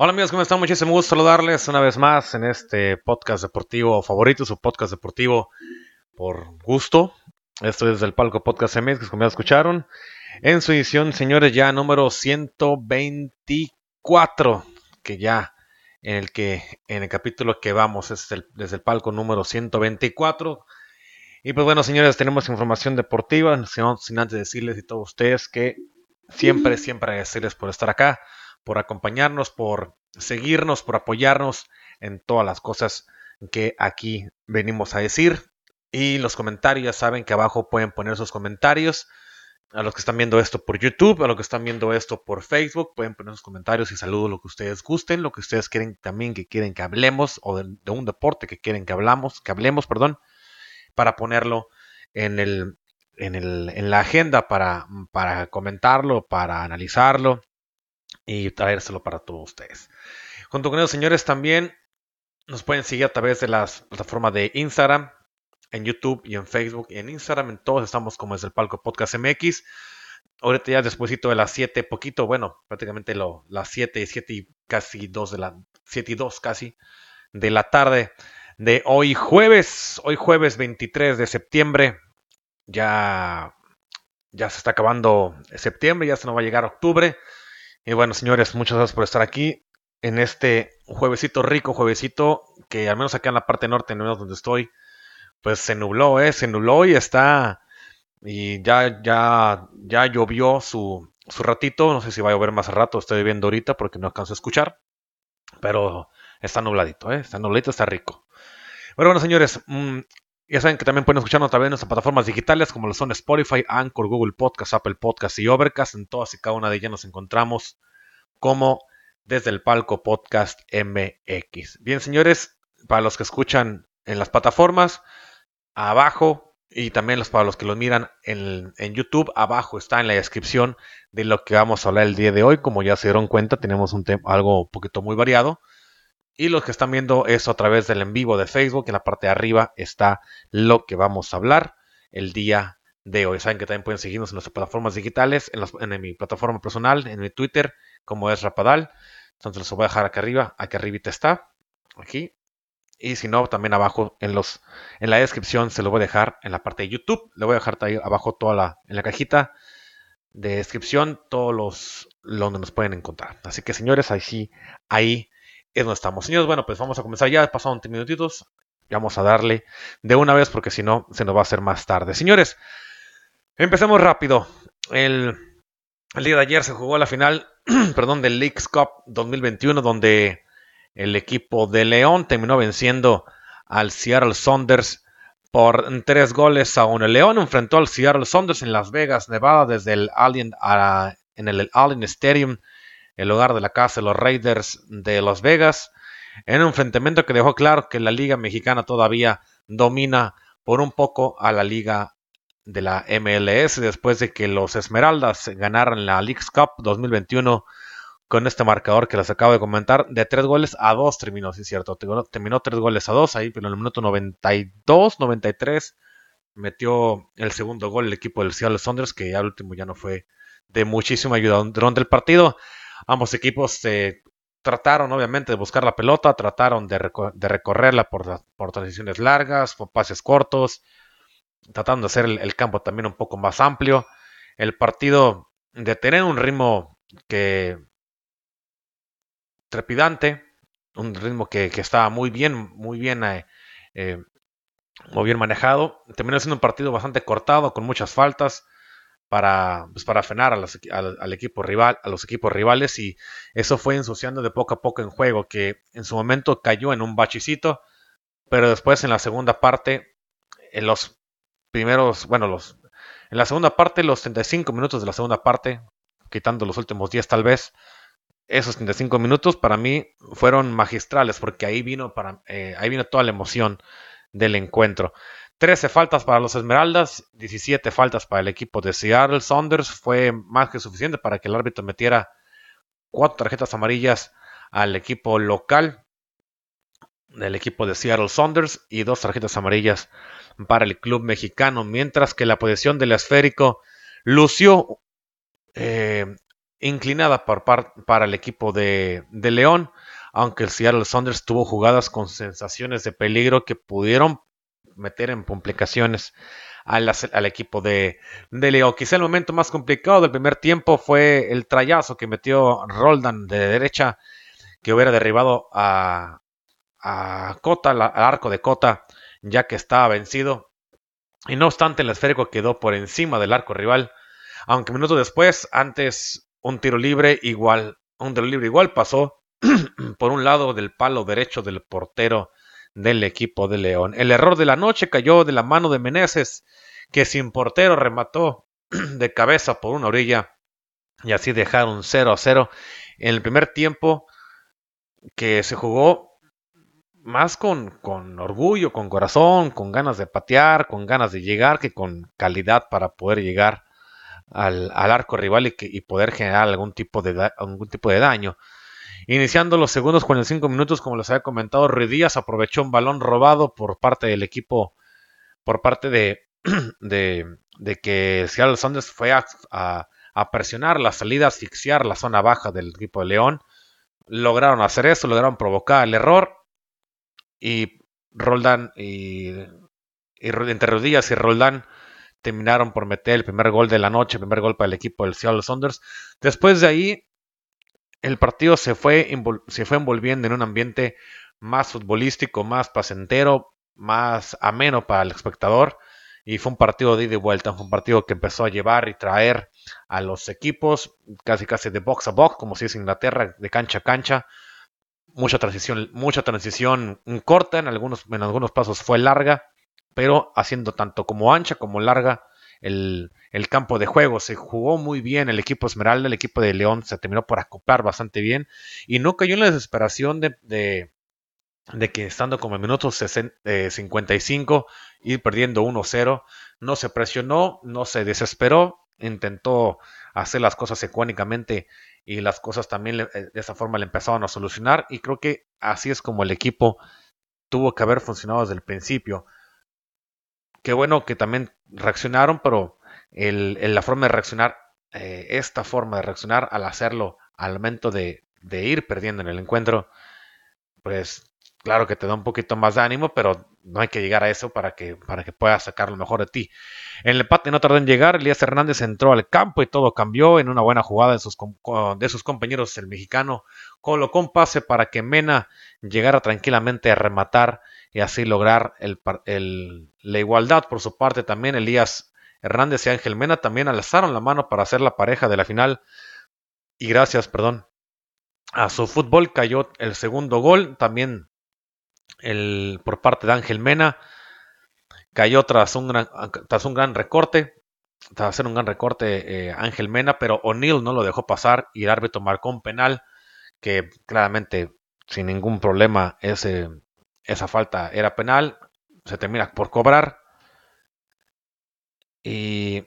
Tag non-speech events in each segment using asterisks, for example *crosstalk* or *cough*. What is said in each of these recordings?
Hola amigos, ¿cómo están? Muchísimo gusto saludarles una vez más en este podcast deportivo favorito, su podcast deportivo por gusto. Esto es del Palco Podcast MX, como ya escucharon. En su edición, señores, ya número 124, que ya en el que en el capítulo que vamos es desde el palco número 124. Y pues bueno, señores, tenemos información deportiva, sin, sin antes decirles y todos ustedes que siempre, siempre agradecerles por estar acá por acompañarnos, por seguirnos, por apoyarnos en todas las cosas que aquí venimos a decir. Y los comentarios, saben que abajo pueden poner sus comentarios. A los que están viendo esto por YouTube, a los que están viendo esto por Facebook, pueden poner sus comentarios y saludos lo que ustedes gusten, lo que ustedes quieren también que quieren que hablemos, o de, un deporte que quieren que hablamos, que hablemos, perdón, para ponerlo en el, en, la agenda para comentarlo, para analizarlo, y traérselo para todos ustedes. Junto con ellos, señores, también nos pueden seguir a través de las plataformas de Instagram, en YouTube y en Facebook y en Instagram. En todos estamos como es el Palco Podcast MX. Ahorita ya después de las 7, poquito, bueno, prácticamente las 7, 7 y casi 2 de la 7 y 2 casi de la tarde de hoy jueves, hoy jueves 23 de septiembre. Ya ya se está acabando septiembre, ya se nos va a llegar octubre. Y bueno, señores, muchas gracias por estar aquí en este juevesito rico, juevesito que al menos acá en la parte norte, no menos donde estoy, pues se nubló, ¿eh? Se nubló y está... Y ya, ya, ya llovió su, su ratito, no sé si va a llover más rato, estoy viendo ahorita porque no alcanzo a escuchar, pero está nubladito, ¿eh? Está nubladito, está rico. Pero bueno, señores, mmm, ya saben que también pueden escucharnos través de nuestras plataformas digitales como lo son Spotify, Anchor, Google Podcast, Apple Podcast y Overcast. En todas y cada una de ellas nos encontramos como desde el palco Podcast MX. Bien, señores, para los que escuchan en las plataformas, abajo y también para los que los miran en, en, YouTube, abajo está en la descripción de lo que vamos a hablar el día de hoy. Como ya se dieron cuenta, tenemos un algo un poquito muy variado. Y los que están viendo esto a través del en vivo de Facebook, en la parte de arriba está lo que vamos a hablar el día de hoy. Saben que también pueden seguirnos en nuestras plataformas digitales, en, mi plataforma personal, en mi Twitter, como es Rapadal. Entonces los voy a dejar acá arriba, aquí arribita está, aquí. Y si no, también abajo en los en la descripción se lo voy a dejar en la parte de YouTube. Le voy a dejar ahí abajo toda la en la cajita de descripción todos los donde nos pueden encontrar. Así que señores, ahí sí, ahí es donde estamos. Señores, bueno, pues vamos a comenzar ya, pasaron 20 minutitos. Vamos a darle de una vez porque si no, se nos va a hacer más tarde. Señores, empecemos rápido. El, día de ayer se jugó la final, *clears throat* perdón, del Leagues Cup 2021, donde el equipo de León terminó venciendo al Seattle Saunders por tres goles a uno. León enfrentó al Seattle Saunders en Las Vegas, Nevada, desde el Alien, en el Allen Stadium el hogar de la casa de los Raiders de Las Vegas, en un enfrentamiento que dejó claro que la Liga Mexicana todavía domina por un poco a la Liga de la MLS después de que los Esmeraldas ganaran la League's Cup 2021 con este marcador que les acabo de comentar, de tres goles a dos terminó, sí cierto, terminó tres goles a dos ahí, pero en el minuto 92, 93 metió el segundo gol el equipo del Seattle Saunders, que ya el último ya no fue de muchísima ayuda durante el partido. Ambos equipos eh, trataron obviamente de buscar la pelota, trataron de, recorrerla por, por, transiciones largas, por pases cortos, tratando de hacer el, campo también un poco más amplio. El partido de tener un ritmo que trepidante, un ritmo que, estaba muy bien, muy bien, eh, eh, muy bien manejado. Terminó siendo un partido bastante cortado, con muchas faltas para, pues, para frenar al, equipo rival, a los equipos rivales y eso fue ensuciando de poco a poco en juego, que en su momento cayó en un bachicito, pero después en la segunda parte, en los primeros, bueno, los, en la segunda parte, los 35 minutos de la segunda parte, quitando los últimos 10 tal vez, esos 35 minutos para mí fueron magistrales porque ahí vino, para, eh, ahí vino toda la emoción del encuentro. 13 faltas para los Esmeraldas, 17 faltas para el equipo de Seattle. Saunders fue más que suficiente para que el árbitro metiera cuatro tarjetas amarillas al equipo local del equipo de Seattle Saunders y dos tarjetas amarillas para el club mexicano, mientras que la posición del esférico lució eh, inclinada para el equipo de, León, aunque el Seattle Saunders tuvo jugadas con sensaciones de peligro que pudieron meter en complicaciones al, equipo de, León. Quizá el momento más complicado del primer tiempo fue el trayazo que metió Roldan de derecha, que hubiera derribado a Cota, al arco de Cota, ya que estaba vencido. Y no obstante, el esférico quedó por encima del arco rival, aunque minutos después, antes un tiro libre igual, un tiro libre igual pasó *clears throat* por un lado del palo derecho del portero del equipo de León. El error de la noche cayó de la mano de Meneses, que sin portero remató *clears throat* de cabeza por una orilla y así dejaron 0 a 0 en el primer tiempo que se jugó más con, con, orgullo, con corazón, con ganas de patear, con ganas de llegar, que con calidad para poder llegar al, arco rival y, y, poder generar algún tipo, de, algún tipo de daño. Iniciando los segundos con el 5 minutos, como les había comentado, Ruidías aprovechó un balón robado por parte del equipo, por parte de, *clears throat* de, de que Seattle Sanders fue a, a, presionar la salida, asfixiar la zona baja del equipo de León. Lograron hacer eso, lograron provocar el error. Y Roldán y, entre Rodillas y Roldán terminaron por meter el primer gol de la noche, el primer gol para el equipo del Seattle Saunders. Después de ahí, el partido se fue, se fue envolviendo en un ambiente más futbolístico, más placentero, más ameno para el espectador. Y fue un partido de ida y vuelta, fue un partido que empezó a llevar y traer a los equipos casi casi de box a box, como si es Inglaterra, de cancha a cancha. Mucha transición, mucha transición corta, en algunos, en algunos pasos fue larga, pero haciendo tanto como ancha como larga el, campo de juego. Se jugó muy bien el equipo Esmeralda, el equipo de León se terminó por acoplar bastante bien y no cayó en la desesperación de, de, que estando como en minutos 55 ir perdiendo 1-0, no se presionó, no se desesperó, intentó hacer las cosas ecuánicamente y las cosas también eh, de esa forma le empezaron a solucionar y creo que así es como el equipo tuvo que haber funcionado desde el principio qué bueno que también reaccionaron, pero la forma de reaccionar, eh, esta forma de reaccionar al hacerlo al momento de, ir perdiendo en el encuentro, pues claro que te da un poquito más de ánimo, pero no hay que llegar a eso para que, para puedas sacar lo mejor de ti. En el empate no tardó en llegar, Elías Hernández entró al campo y todo cambió en una buena jugada de sus, de sus compañeros. El mexicano colocó un pase para que Mena llegara tranquilamente a rematar y así lograr la igualdad. Por su parte también Elías Hernández y Ángel Mena también alzaron la mano para hacer la pareja de la final. Y gracias, perdón, a su fútbol cayó el segundo gol. También el, por parte de Ángel Mena cayó tras un gran, tras un gran recorte. Tras hacer un gran recorte eh, Ángel Mena, pero O'Neill no lo dejó pasar y el árbitro marcó un penal que claramente sin ningún problema ese esa falta era penal, se termina por cobrar. Y,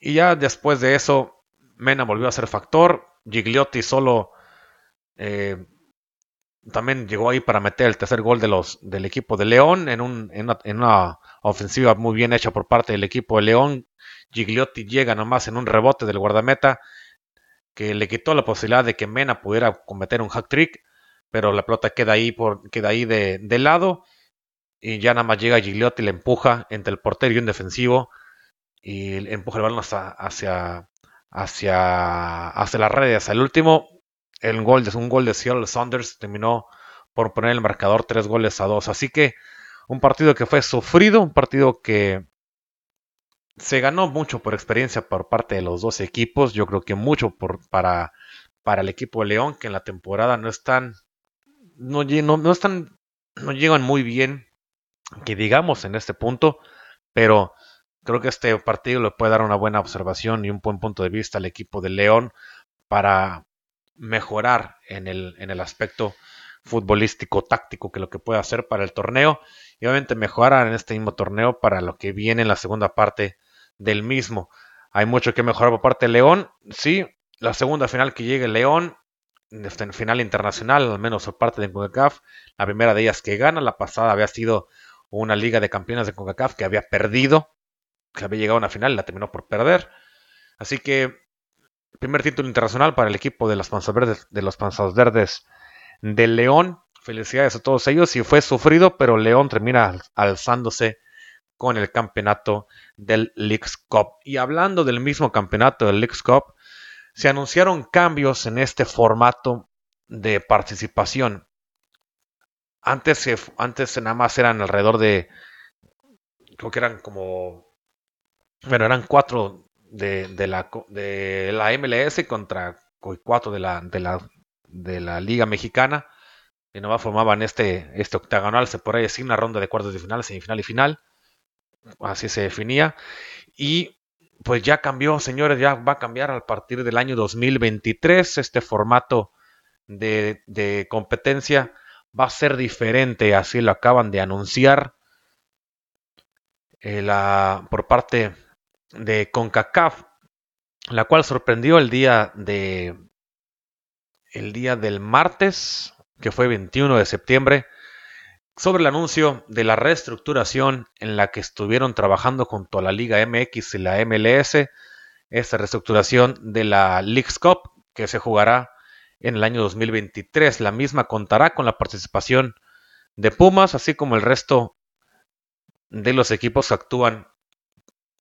y ya después de eso, Mena volvió a ser factor. Gigliotti solo eh, también llegó ahí para meter el tercer gol de los, del equipo de León en, un, en, una, en, una, ofensiva muy bien hecha por parte del equipo de León. Gigliotti llega nomás en un rebote del guardameta que le quitó la posibilidad de que Mena pudiera cometer un hack trick pero la pelota queda ahí, por, queda ahí de, lado y ya nada más llega Gigliotti y le empuja entre el portero y un defensivo y empuja el balón hacia, hacia, hacia, hacia el último. El gol de, un gol de Seattle Saunders terminó por poner el marcador tres goles a dos. Así que un partido que fue sufrido, un partido que se ganó mucho por experiencia por parte de los dos equipos. Yo creo que mucho por, para, para el equipo de León, que en la temporada no están no, llegan muy bien, que digamos en este punto, pero creo que este partido le puede dar una buena observación y un buen punto de vista al equipo de León para, mejorar en el, en el aspecto futbolístico táctico que lo que puede hacer para el torneo y obviamente mejorar en este mismo torneo para lo que viene en la segunda parte del mismo. Hay mucho que mejorar por parte de León, sí, la segunda final que llegue León, en final internacional, al menos por parte de CONCACAF, la primera de ellas que gana, la pasada había sido una liga de campeones de CONCACAF que había perdido, que había llegado a una final y la terminó por perder. Así que primer título internacional para el equipo de los Panzas Verdes de los Verdes de León. Felicidades a todos ellos y fue sufrido, pero León termina alzándose con el campeonato del Leagues Cup. Y hablando del mismo campeonato del Leagues Cup, se anunciaron cambios en este formato de participación. Antes, antes nada más eran alrededor de, creo que eran como, bueno, eran cuatro de, la, de la MLS contra cuatro de la, de la, de la Liga Mexicana. Y nomás formaban este, este octagonal, se ahí decir una ronda de cuartos de final, semifinal y final. Así se definía. Y pues ya cambió, señores, ya va a cambiar a partir del año 2023. Este formato de, competencia va a ser diferente, así lo acaban de anunciar eh, la, por parte de CONCACAF, la cual sorprendió el día de el día del martes, que fue 21 de septiembre, sobre el anuncio de la reestructuración en la que estuvieron trabajando junto a la Liga MX y la MLS, esta reestructuración de la Leagues Cup que se jugará en el año 2023. La misma contará con la participación de Pumas, así como el resto de los equipos que actúan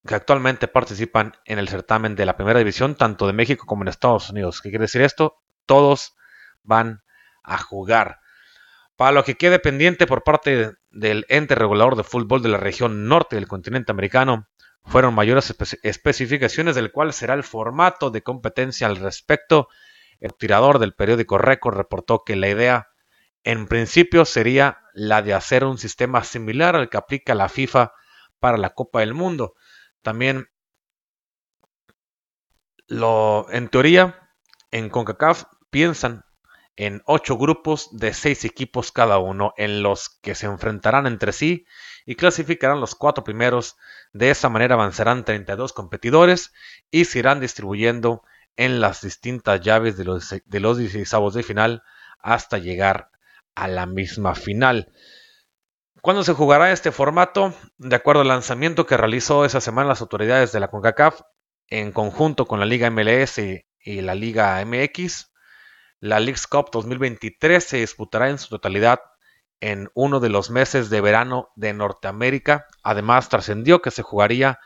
que actualmente participan en el certamen de la primera división, tanto de México como en Estados Unidos. ¿Qué quiere decir esto? Todos van a jugar. Para lo que quede pendiente por parte del ente regulador de fútbol de la región norte del continente americano, fueron mayores especificaciones del cual será el formato de competencia al respecto. El tirador del periódico Record reportó que la idea en principio sería la de hacer un sistema similar al que aplica la FIFA para la Copa del Mundo. También lo, en teoría, en CONCACAF piensan en ocho grupos de seis equipos cada uno, en los que se enfrentarán entre sí y clasificarán los cuatro primeros. De esa manera avanzarán 32 competidores y se irán distribuyendo en las distintas llaves de los, de los 16 de final hasta llegar a la misma final. ¿Cuándo se jugará este formato? De acuerdo al lanzamiento que realizó esa semana las autoridades de la CONCACAF en conjunto con la Liga MLS y la Liga MX, la Leagues Cup 2023 se disputará en su totalidad en uno de los meses de verano de Norteamérica. Además, trascendió que se jugaría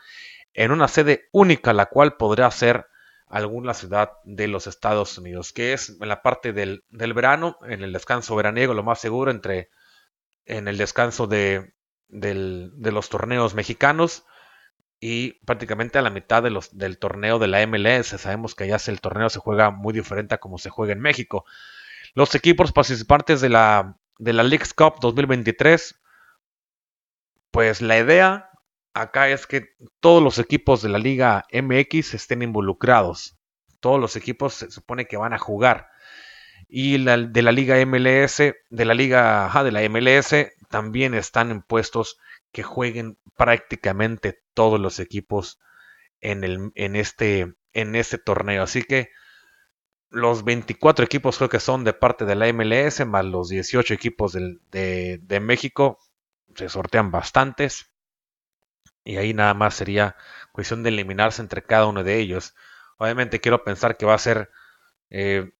en una sede única, la cual podría ser alguna ciudad de los Estados Unidos, que es en la parte del, del verano, en el descanso veraniego, lo más seguro, entre en el descanso de, los torneos mexicanos y prácticamente a la mitad de los, del torneo de la MLS. Sabemos que allá el torneo se juega muy diferente a como se juega en México. Los equipos participantes de la, de la Cup 2023, pues la idea acá es que todos los equipos de la Liga MX estén involucrados. Todos los equipos se supone que van a jugar y de la liga MLS, de la liga de la MLS, también están en puestos que jueguen prácticamente todos los equipos en, el, en, este, en este torneo. Así que los 24 equipos creo que son de parte de la MLS, más los 18 equipos de, de, México, se sortean bastantes. Y ahí nada más sería cuestión de eliminarse entre cada uno de ellos. Obviamente quiero pensar que va a ser eh,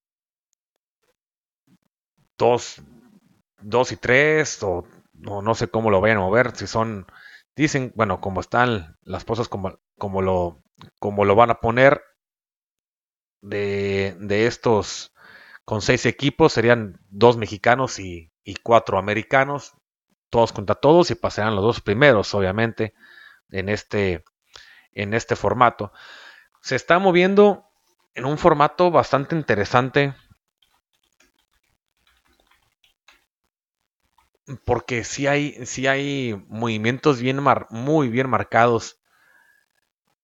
dos, dos y tres, o, no sé cómo lo vayan a mover, si son, dicen, bueno, como están las cosas, como, como, lo, como lo van a poner de, de estos, con seis equipos, serían dos mexicanos y, y cuatro americanos, todos contra todos, y pasarán los dos primeros, obviamente, en este, en este formato. Se está moviendo en un formato bastante interesante porque sí hay, hay movimientos bien muy bien marcados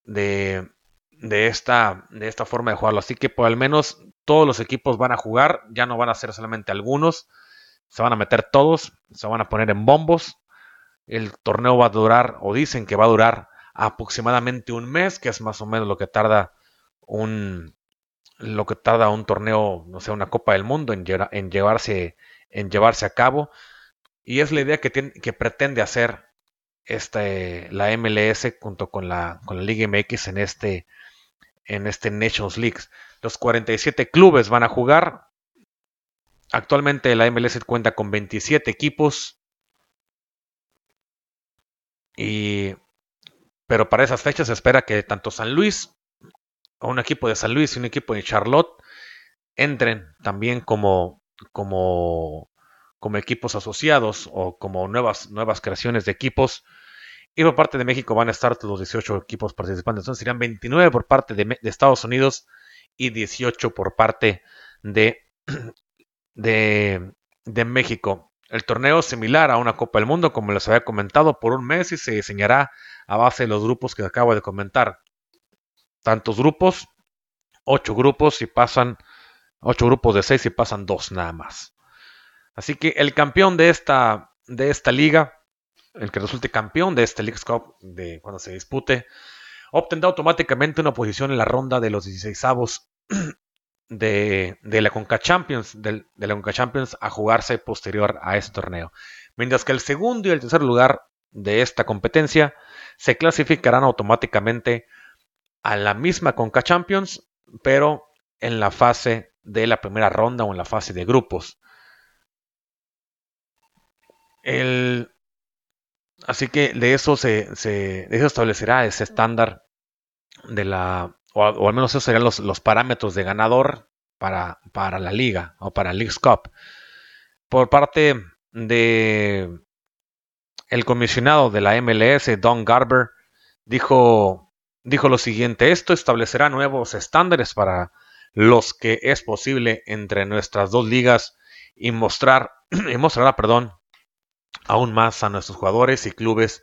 de, de, esta, de esta forma de jugarlo. Así que por al menos todos los equipos van a jugar, ya no van a ser solamente algunos, se van a meter todos, se van a poner en bombos. El torneo va a durar, o dicen que va a durar aproximadamente un mes, que es más o menos lo que tarda un lo que tarda un torneo, no sé, una Copa del Mundo en, en llevarse en llevarse a cabo y es la idea que, tiene, que pretende hacer este, la MLS junto con la, con la Liga MX en este, en este Nations League. Los 47 clubes van a jugar. Actualmente la MLS cuenta con 27 equipos. Y, pero para esas fechas se espera que tanto San Luis, o un equipo de San Luis y un equipo de Charlotte, entren también como, como, como equipos asociados o como nuevas, nuevas creaciones de equipos. Y por parte de México van a estar los 18 equipos participantes. Entonces serían 29 por parte de, Estados Unidos y 18 por parte *clears throat* de, de, México. El torneo similar a una Copa del Mundo, como les había comentado, por un mes y se diseñará a base de los grupos que acabo de comentar. Tantos grupos, 8 grupos y pasan, 8 grupos de 6 y pasan 2 nada más. Así que el campeón de esta, de esta liga el que resulte campeón de este League Cup de cuando se dispute, obtendrá automáticamente una posición en la ronda de los 16 avos *clears throat* de, la Conca Champions, de, la Conca Champions a jugarse posterior a este torneo. Mientras que el segundo y el tercer lugar de esta competencia se clasificarán automáticamente a la misma Conca Champions, pero en la fase de la primera ronda o en la fase de grupos. El, Así que de eso se, se eso establecerá ese estándar de la, o, al menos esos serían los, los parámetros de ganador para, para, la liga o para el League Cup. Por parte de el comisionado de la MLS, Don Garber, dijo, dijo lo siguiente, esto establecerá nuevos estándares para los que es posible entre nuestras dos ligas y mostrar, *clears throat* y mostrará, perdón, aún más a nuestros jugadores y clubes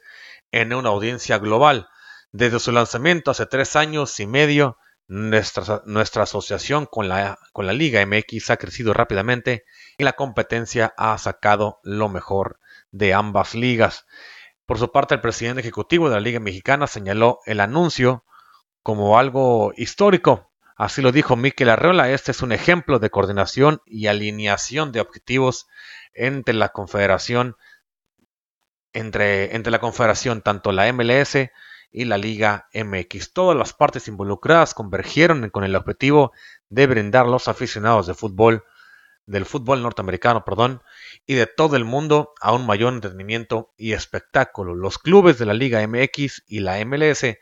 en una audiencia global. Desde su lanzamiento hace tres años y medio, nuestra, asociación con la, con la Liga MX ha crecido rápidamente y la competencia ha sacado lo mejor de ambas ligas. Por su parte, el presidente ejecutivo de la Liga Mexicana señaló el anuncio como algo histórico. Así lo dijo Miquel Arreola, este es un ejemplo de coordinación y alineación de objetivos entre la Confederación entre, entre la Confederación, tanto la MLS y la Liga MX. Todas las partes involucradas convergieron con el objetivo de brindar a los aficionados de fútbol, del fútbol norteamericano, perdón, y de todo el mundo a un mayor entretenimiento y espectáculo. Los clubes de la Liga MX y la MLS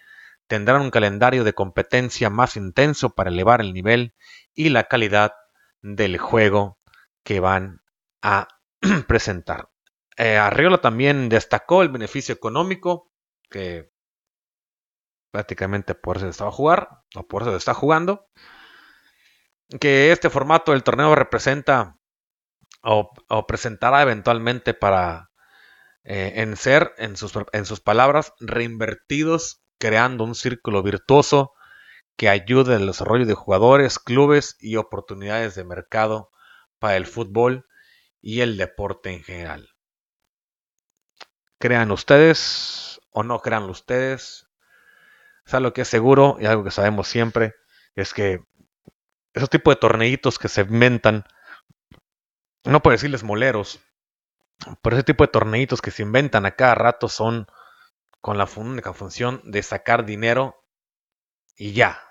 tendrán un calendario de competencia más intenso para elevar el nivel y la calidad del juego que van a *clears throat* presentar. Eh, Arriola también destacó el beneficio económico que prácticamente por eso estaba jugar o por eso está jugando. Que este formato del torneo representa o, presentará eventualmente para eh, en ser, en sus, en sus palabras, reinvertidos, creando un círculo virtuoso que ayude al desarrollo de jugadores, clubes y oportunidades de mercado para el fútbol y el deporte en general. Crean ustedes o no crean ustedes. O lo que es seguro y algo que sabemos siempre es que esos tipos de torneitos que se inventan, no puedo decirles moleros, pero ese tipo de torneitos que se inventan a cada rato son con la única función de sacar dinero y ya.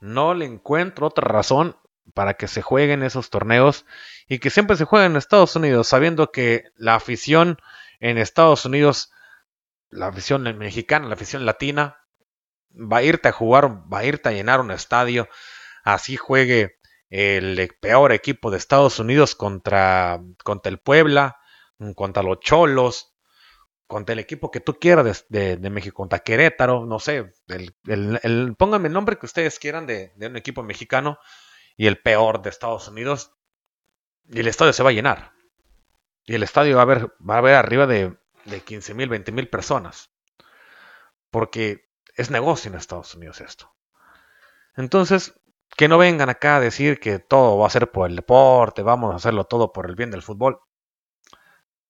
No le encuentro otra razón para que se jueguen esos torneos y que siempre se jueguen en Estados Unidos, sabiendo que la afición en Estados Unidos, la afición mexicana, la afición latina, va a irte a jugar, va a irte a llenar un estadio, así juegue el peor equipo de Estados Unidos contra, contra el Puebla, contra los Cholos, contra el equipo que tú quieras de, México, contra Querétaro, no sé, el, pónganme el nombre que ustedes quieran de, de, un equipo mexicano y el peor de Estados Unidos, y el estadio se va a llenar. Y el estadio va a haber, va a haber arriba de, de 15 mil, 20 mil personas. Porque es negocio en Estados Unidos esto. Entonces, que no vengan acá a decir que todo va a ser por el deporte, vamos a hacerlo todo por el bien del fútbol.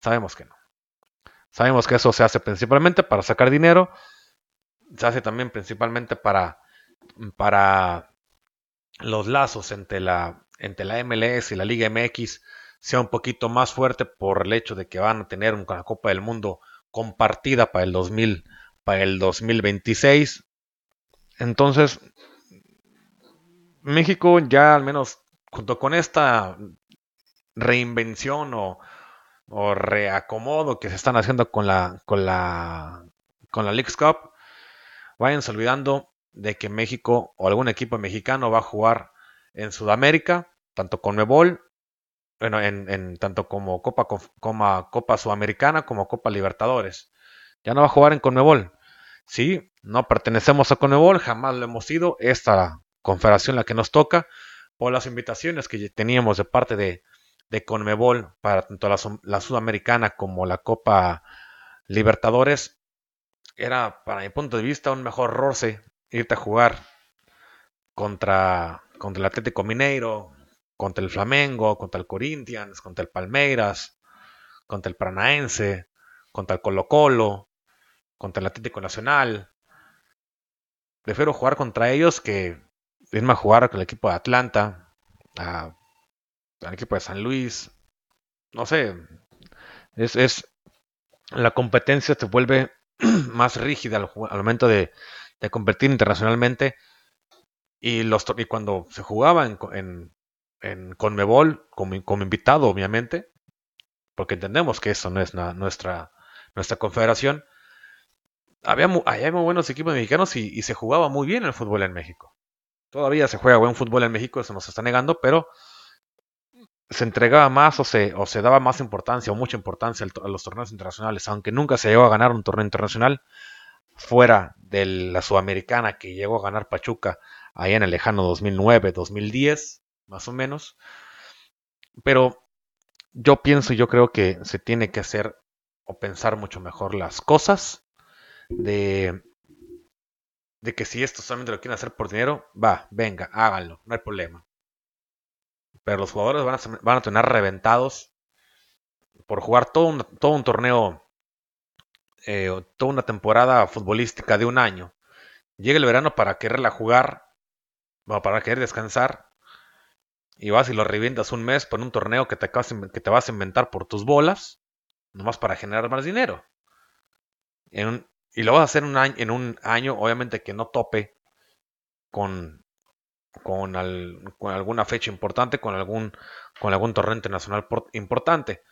Sabemos que no. Sabemos que eso se hace principalmente para sacar dinero, se hace también principalmente para, para los lazos entre la, entre la MLS y la Liga MX sea un poquito más fuerte por el hecho de que van a tener una Copa del Mundo compartida para el 2000, para el 2026. Entonces, México ya al menos junto con esta reinvención o, reacomodo que se están haciendo con la con la con la Leagues Cup, váyanse olvidando de que México o algún equipo mexicano va a jugar en Sudamérica, tanto con Mebol, bueno, en, tanto como Copa, como Copa Sudamericana como Copa Libertadores. Ya no va a jugar en Conmebol. Sí, no pertenecemos a Conmebol, jamás lo hemos sido. Esta confederación la que nos toca, por las invitaciones que teníamos de parte de, de Conmebol para tanto la, Sudamericana como la Copa Libertadores, era, para mi punto de vista, un mejor roce irte a jugar contra, contra el Atlético Mineiro, contra el Flamengo, contra el Corinthians, contra el Palmeiras, contra el Paranaense, contra el Colo Colo, contra el Atlético Nacional. Prefiero jugar contra ellos que irme a jugar con el equipo de Atlanta, al equipo de San Luis. No sé, es, es la competencia se vuelve *clears throat* más rígida al, momento de, competir internacionalmente. Y, los, y cuando se jugaba en, en, en Conmebol, como, como, invitado, obviamente, porque entendemos que eso no es nuestra, nuestra confederación, había, muy, muy buenos equipos mexicanos y, se jugaba muy bien el fútbol en México. Todavía se juega buen fútbol en México, eso nos está negando, pero se entregaba más o se, o se daba más importancia o mucha importancia a los torneos internacionales, aunque nunca se llegó a ganar un torneo internacional fuera de la Sudamericana que llegó a ganar Pachuca allá en el lejano 2009, 2010, más o menos. Pero yo pienso, yo creo que se tiene que hacer o pensar mucho mejor las cosas de de que si esto solamente lo quieren hacer por dinero, va, venga, háganlo, no hay problema. Pero los jugadores van a, van a tener reventados por jugar todo un, todo un torneo, eh, toda una temporada futbolística de un año. Llega el verano para quererla jugar, para querer descansar, y vas y lo revientas un mes por un torneo que te, vas a inventar por tus bolas, nomás para generar más dinero. Y lo vas a hacer un año, en un año, obviamente que no tope con, con, alguna fecha importante, con algún, con algún torneo internacional importante.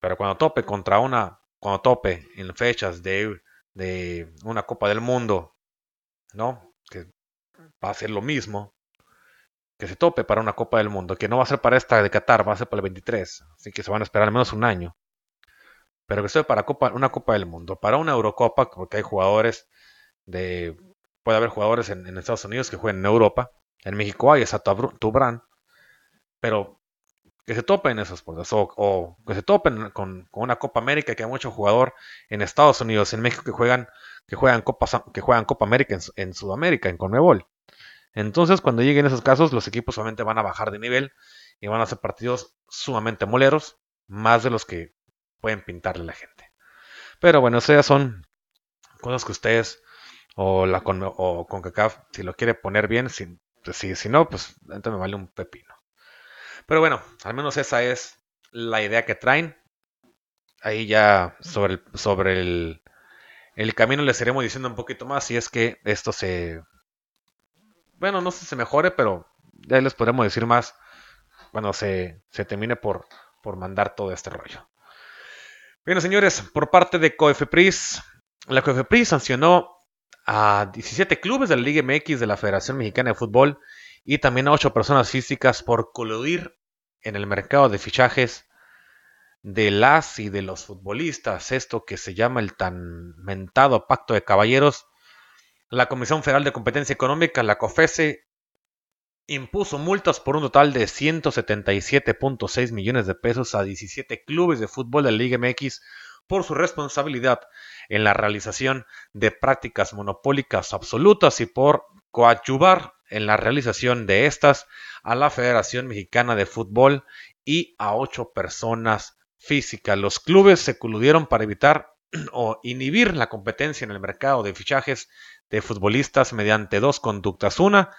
Pero cuando tope contra una, cuando tope en fechas de, de una Copa del Mundo, ¿no? Que va a ser lo mismo, que se tope para una Copa del Mundo, que no va a ser para esta de Qatar, va a ser para el 23, así que se van a esperar al menos un año pero que sea para Copa, una Copa del Mundo, para una Eurocopa, porque hay jugadores de. Puede haber jugadores en, Estados Unidos que jueguen en Europa. En México hay, esa Tubran. Pero que se topen esos puertas. O, que se topen con, una Copa América, que hay mucho jugador en Estados Unidos, en México que juegan, que juegan Copa, que juegan Copa América en, Sudamérica, en Conmebol. Entonces, cuando lleguen esos casos, los equipos solamente van a bajar de nivel y van a hacer partidos sumamente moleros, más de los que pueden pintarle la gente. Pero bueno, esas son cosas que ustedes o la con, o con si lo quiere poner bien, si, pues no, pues entonces me vale un pepino. Pero bueno, al menos esa es la idea que traen. Ahí ya sobre el, sobre el, el camino les iremos diciendo un poquito más si es que esto se... Bueno, no sé si se mejore, pero ya les podremos decir más cuando se, se termine por, por mandar todo este rollo. Bueno, señores, por parte de COEFEPRIS, la COEFEPRIS sancionó a 17 clubes de la Liga MX de la Federación Mexicana de Fútbol y también a 8 personas físicas por coludir en el mercado de fichajes de las y de los futbolistas, esto que se llama el tan mentado pacto de caballeros. La Comisión Federal de Competencia Económica, la COFESE, impuso multas por un total de 177.6 millones de pesos a 17 clubes de fútbol de la Liga MX por su responsabilidad en la realización de prácticas monopólicas absolutas y por coadyuvar en la realización de estas a la Federación Mexicana de Fútbol y a ocho personas físicas. Los clubes se coludieron para evitar *clears throat* o inhibir la competencia en el mercado de fichajes de futbolistas mediante dos conductas. Una,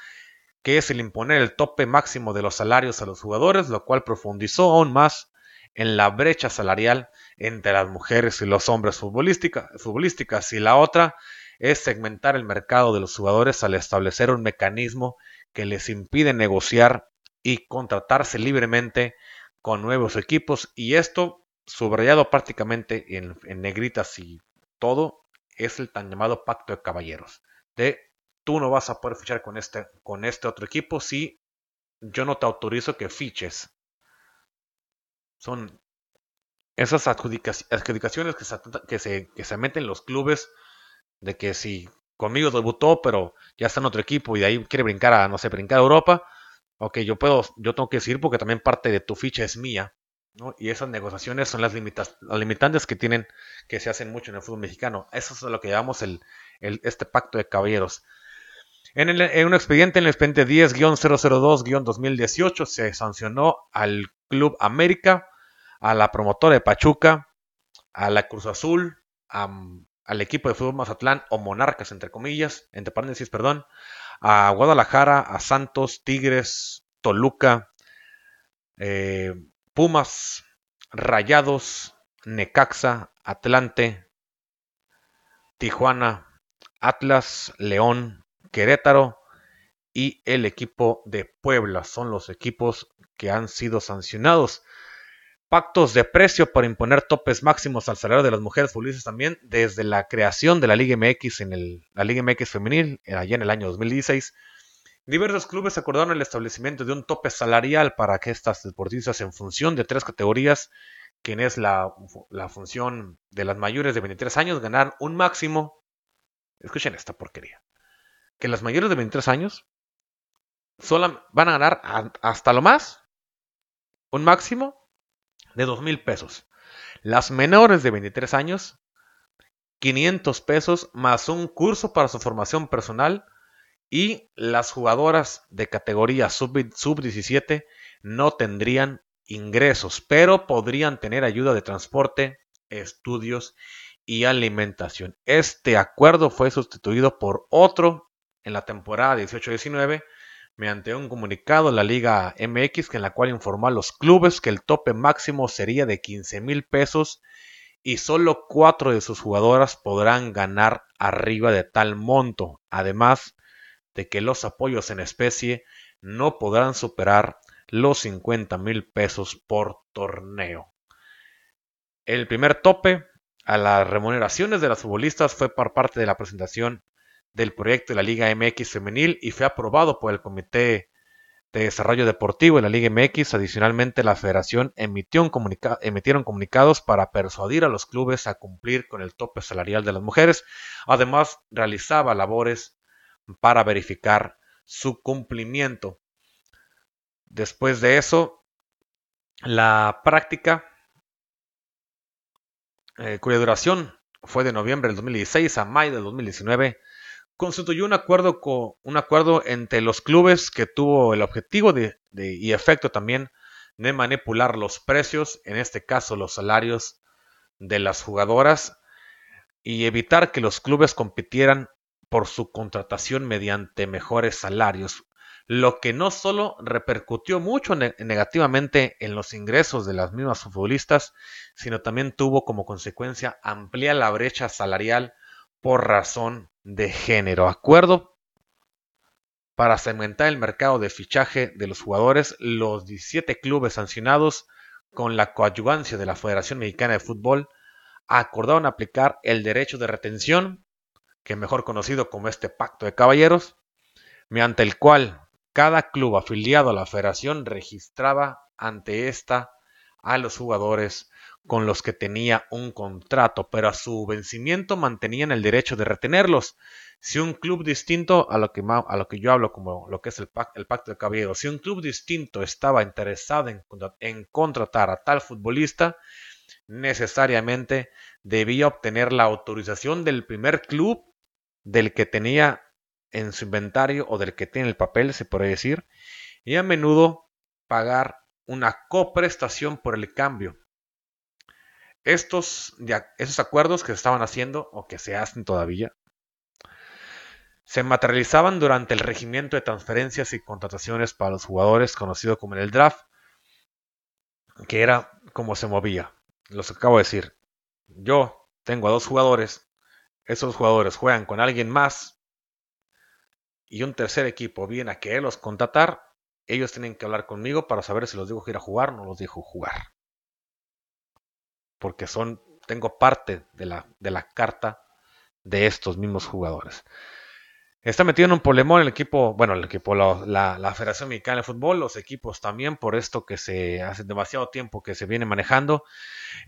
que es el imponer el tope máximo de los salarios a los jugadores, lo cual profundizó aún más en la brecha salarial entre las mujeres y los hombres futbolísticas. Y la otra es segmentar el mercado de los jugadores al establecer un mecanismo que les impide negociar y contratarse libremente con nuevos equipos. Y esto, subrayado prácticamente en, negritas y todo, es el tan llamado pacto de caballeros. De tú no vas a poder fichar con este, con este otro equipo si yo no te autorizo que fiches. Son esas adjudicaciones que se, que se, meten los clubes de que si conmigo debutó, pero ya está en otro equipo y de ahí quiere brincar a, no sé, brincar a Europa, ok, yo puedo, yo tengo que decir porque también parte de tu ficha es mía, Y esas negociaciones son las, las limitantes que tienen, que se hacen mucho en el fútbol mexicano. Eso es lo que llamamos el, este pacto de caballeros. En, un expediente, en el expediente 10-002-2018, se sancionó al Club América, a la promotora de Pachuca, a la Cruz Azul, al equipo de fútbol Mazatlán, o Monarcas, entre comillas, entre paréntesis, perdón, a Guadalajara, a Santos, Tigres, Toluca, eh, Pumas, Rayados, Necaxa, Atlante, Tijuana, Atlas, León, Querétaro y el equipo de Puebla. Son los equipos que han sido sancionados. Pactos de precio para imponer topes máximos al salario de las mujeres futbolistas también desde la creación de la Liga MX en la Liga MX femenil allá en el año 2016. Diversos clubes acordaron el establecimiento de un tope salarial para que estas deportistas en función de tres categorías, quien es la, función de las mayores de 23 años, ganar un máximo. Escuchen esta porquería que las mayores de 23 años solo van a ganar hasta lo más un máximo de 2 mil pesos. Las menores de 23 años, 500 pesos más un curso para su formación personal. Y las jugadoras de categoría sub-17 no tendrían ingresos, pero podrían tener ayuda de transporte, estudios y alimentación. Este acuerdo fue sustituido por otro en la temporada 18-19 mediante un comunicado de la Liga MX en la cual informó a los clubes que el tope máximo sería de 15 mil pesos y solo cuatro de sus jugadoras podrán ganar arriba de tal monto, además de que los apoyos en especie no podrán superar los 50 mil pesos por torneo. El primer tope a las remuneraciones de las futbolistas fue por parte de la presentación del proyecto de la Liga MX femenil y fue aprobado por el Comité de Desarrollo Deportivo de la Liga MX. Adicionalmente, la federación emitió un emitieron comunicados para persuadir a los clubes a cumplir con el tope salarial de las mujeres. Además, realizaba labores para verificar su cumplimiento. Después de eso, la práctica, eh, cuya duración fue de noviembre del 2016 a mayo del 2019, constituyó un acuerdo, un acuerdo entre los clubes que tuvo el objetivo de, y efecto también de manipular los precios, en este caso los salarios de las jugadoras, y evitar que los clubes compitieran por su contratación mediante mejores salarios, lo que no solo repercutió mucho negativamente en los ingresos de las mismas futbolistas, sino también tuvo como consecuencia ampliar la brecha salarial por razón de género. Acuerdo para segmentar el mercado de fichaje de los jugadores, los 17 clubes sancionados con la coadyuvancia de la Federación Mexicana de Fútbol acordaron aplicar el derecho de retención, que mejor conocido como este pacto de caballeros, mediante el cual cada club afiliado a la federación registraba ante esta a los jugadores con los que tenía un contrato, pero a su vencimiento mantenían el derecho de retenerlos. Si un club distinto a lo que, a lo que yo hablo como lo que es el, pacto de caballeros, si un club distinto estaba interesado en, en contratar a tal futbolista, necesariamente debía obtener la autorización del primer club del que tenía en su inventario o del que tiene el papel, se puede decir, y a menudo pagar una coprestación por el cambio. Estos, esos acuerdos que se estaban haciendo o que se hacen todavía se materializaban durante el regimiento de transferencias y contrataciones para los jugadores conocido como el draft, que era como se movía. Los acabo de decir. Yo tengo a dos jugadores, esos jugadores juegan con alguien más y un tercer equipo viene a quererlos contratar, ellos tienen que hablar conmigo para saber si los que ir a jugar o no los dejo jugar. Porque son, tengo parte de la, de la carta de estos mismos jugadores. Está metido en un problemón el equipo, bueno, el equipo, la, la, Federación Mexicana de Fútbol, los equipos también, por esto que se hace demasiado tiempo que se viene manejando.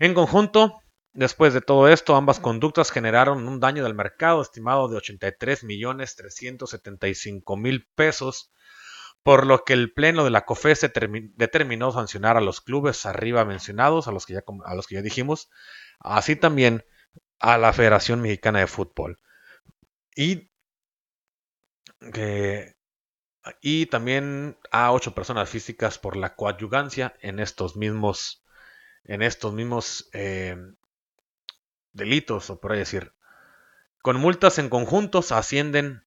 En conjunto, después de todo esto, ambas conductas generaron un daño del mercado estimado de 83 millones 375 mil pesos, por lo que el pleno de la COFESE determinó sancionar a los clubes arriba mencionados, a los que ya, a los que ya dijimos, así también a la Federación Mexicana de Fútbol. Y y también a ocho personas físicas por la coadyugancia en estos mismos, en estos mismos eh, delitos, o por ahí decir. Con multas en conjuntos ascienden,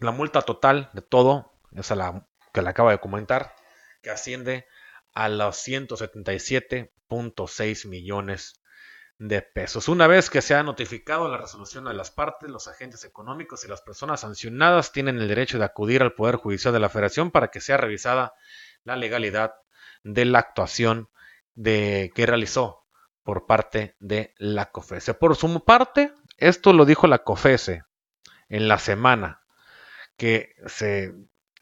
la multa total de todo, esa la que le acabo de comentar, que asciende a los 177.6 millones de pesos. Una vez que se ha notificado la resolución de las partes, los agentes económicos y las personas sancionadas tienen el derecho de acudir al Poder Judicial de la Federación para que sea revisada la legalidad de la actuación de, que realizó por parte de la COFESE. Por su parte, esto lo dijo la COFESE en la semana, que se...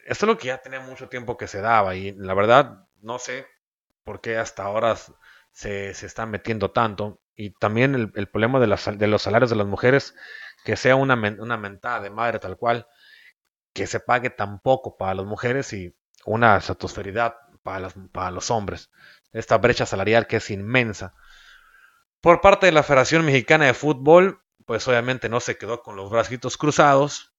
Esto es lo que ya tenía mucho tiempo que se daba y la verdad no sé por qué hasta ahora se, se están metiendo tanto y también el, problema de, de, los salarios de las mujeres, que sea una, una mentada de madre tal cual, que se pague tan poco para las mujeres y una satosferidad para, para los hombres. Esta brecha salarial que es inmensa. Por parte de la Federación Mexicana de Fútbol, pues obviamente no se quedó con los bracitos cruzados.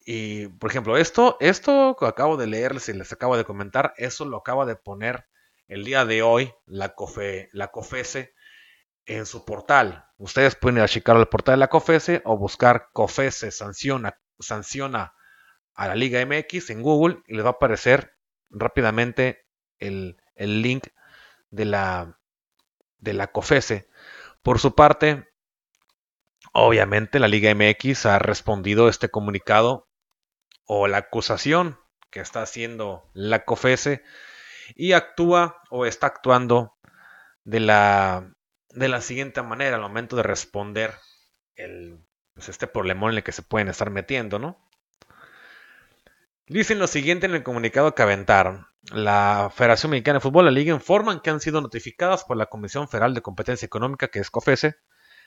Y, por ejemplo, esto, esto que acabo de leerles y les acabo de comentar, eso lo acaba de poner el día de hoy la, COFE, la COFESE en su portal. Ustedes pueden ir a checar al portal de la COFESE o buscar COFESE sanciona, sanciona a la Liga MX en Google y les va a aparecer rápidamente el, link de la, de la COFESE. Por su parte, obviamente la Liga MX ha respondido este comunicado o la acusación que está haciendo la COFESE y actúa o está actuando de la de la siguiente manera al momento de responder pues este problemón en el que se pueden estar metiendo, ¿no? Dicen lo siguiente en el comunicado que aventaron. La Federación Mexicana de Fútbol, la Liga, informan que han sido notificadas por la Comisión Federal de Competencia Económica, que es COFESE,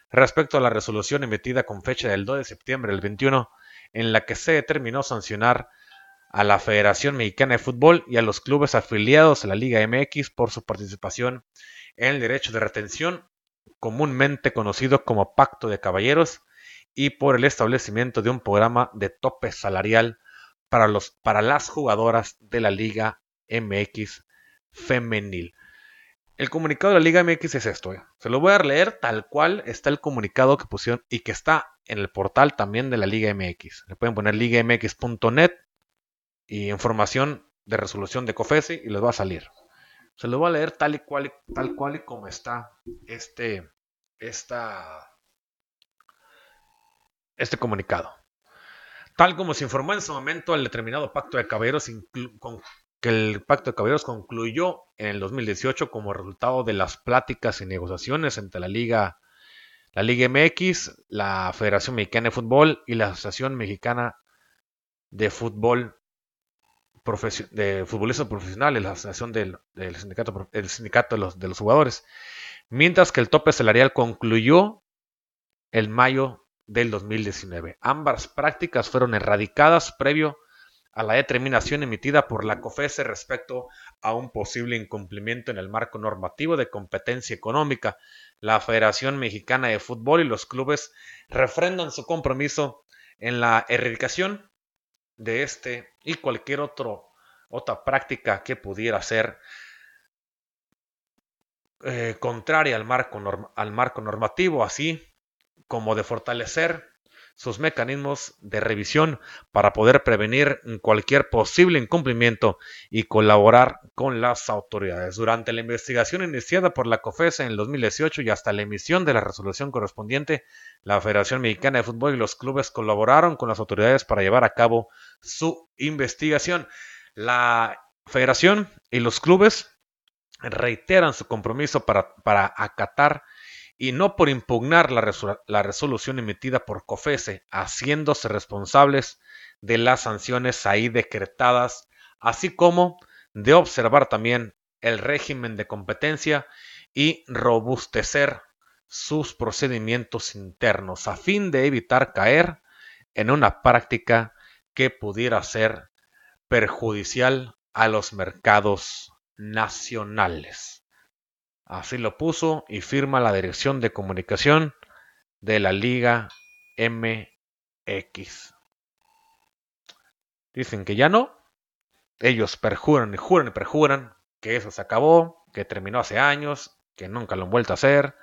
respecto a la resolución emitida con fecha del 2 de septiembre del 21, en la que se determinó sancionar a la Federación Mexicana de Fútbol y a los clubes afiliados a la Liga MX por su participación en el derecho de retención comúnmente conocido como Pacto de Caballeros, y por el establecimiento de un programa de tope salarial para, los, para las jugadoras de la Liga MX femenil. El comunicado de la Liga MX es esto. Eh. Se lo voy a leer tal cual está el comunicado que pusieron y que está en el portal también de la Liga MX. Le pueden poner ligamx.net y información de resolución de COFESE y les va a salir. Se lo voy a leer tal y cual, tal cual y como está este, esta, este comunicado. Tal como se informó en su momento el determinado pacto de caballeros, que el pacto de caballeros concluyó en el 2018 como resultado de las pláticas y negociaciones entre la Liga, la Liga MX, la Federación Mexicana de Fútbol y la Asociación Mexicana de Fútbol de futbolistas profesionales, la asociación del, sindicato, el sindicato de los, de los jugadores, mientras que el tope salarial concluyó en mayo del 2019. Ambas prácticas fueron erradicadas previo a la determinación emitida por la COFESE respecto a un posible incumplimiento en el marco normativo de competencia económica. La Federación Mexicana de Fútbol y los clubes refrendan su compromiso en la erradicación de este y cualquier otro, otra práctica que pudiera ser eh, contraria al marco, al marco normativo, así como de fortalecer sus mecanismos de revisión para poder prevenir cualquier posible incumplimiento y colaborar con las autoridades. Durante la investigación iniciada por la COFES en el 2018 y hasta la emisión de la resolución correspondiente, la Federación Mexicana de Fútbol y los clubes colaboraron con las autoridades para llevar a cabo su investigación. La Federación y los clubes reiteran su compromiso para, para acatar y no por impugnar la, resolución emitida por COFESE, haciéndose responsables de las sanciones ahí decretadas, así como de observar también el régimen de competencia y robustecer sus procedimientos internos a fin de evitar caer en una práctica que pudiera ser perjudicial a los mercados nacionales. Así lo puso y firma la dirección de comunicación de la Liga MX. Dicen que ya no. Ellos perjuran y juran y perjuran que eso se acabó, que terminó hace años, que nunca lo han vuelto a hacer.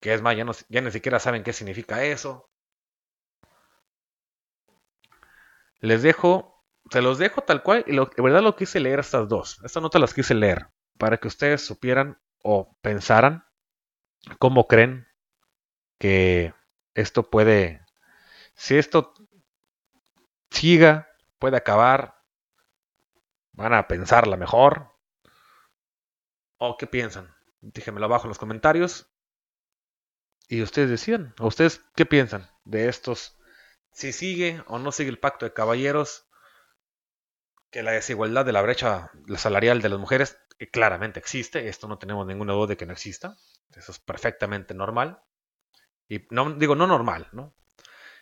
Que es más, ya, ya ni siquiera saben qué significa eso. Les dejo, se los dejo tal cual, y de verdad lo quise leer estas dos. Estas notas las quise leer para que ustedes supieran o pensaran cómo creen que esto puede, si esto siga, puede acabar, van a pensarla mejor. ¿O qué piensan? Díjenmelo abajo en los comentarios. Y ustedes decían, ¿o ustedes qué piensan de estos? Si sigue o no sigue el pacto de caballeros, que la desigualdad de la brecha salarial de las mujeres que claramente existe, esto no tenemos ninguna duda de que no exista, eso es perfectamente normal, y no digo no normal, ¿no?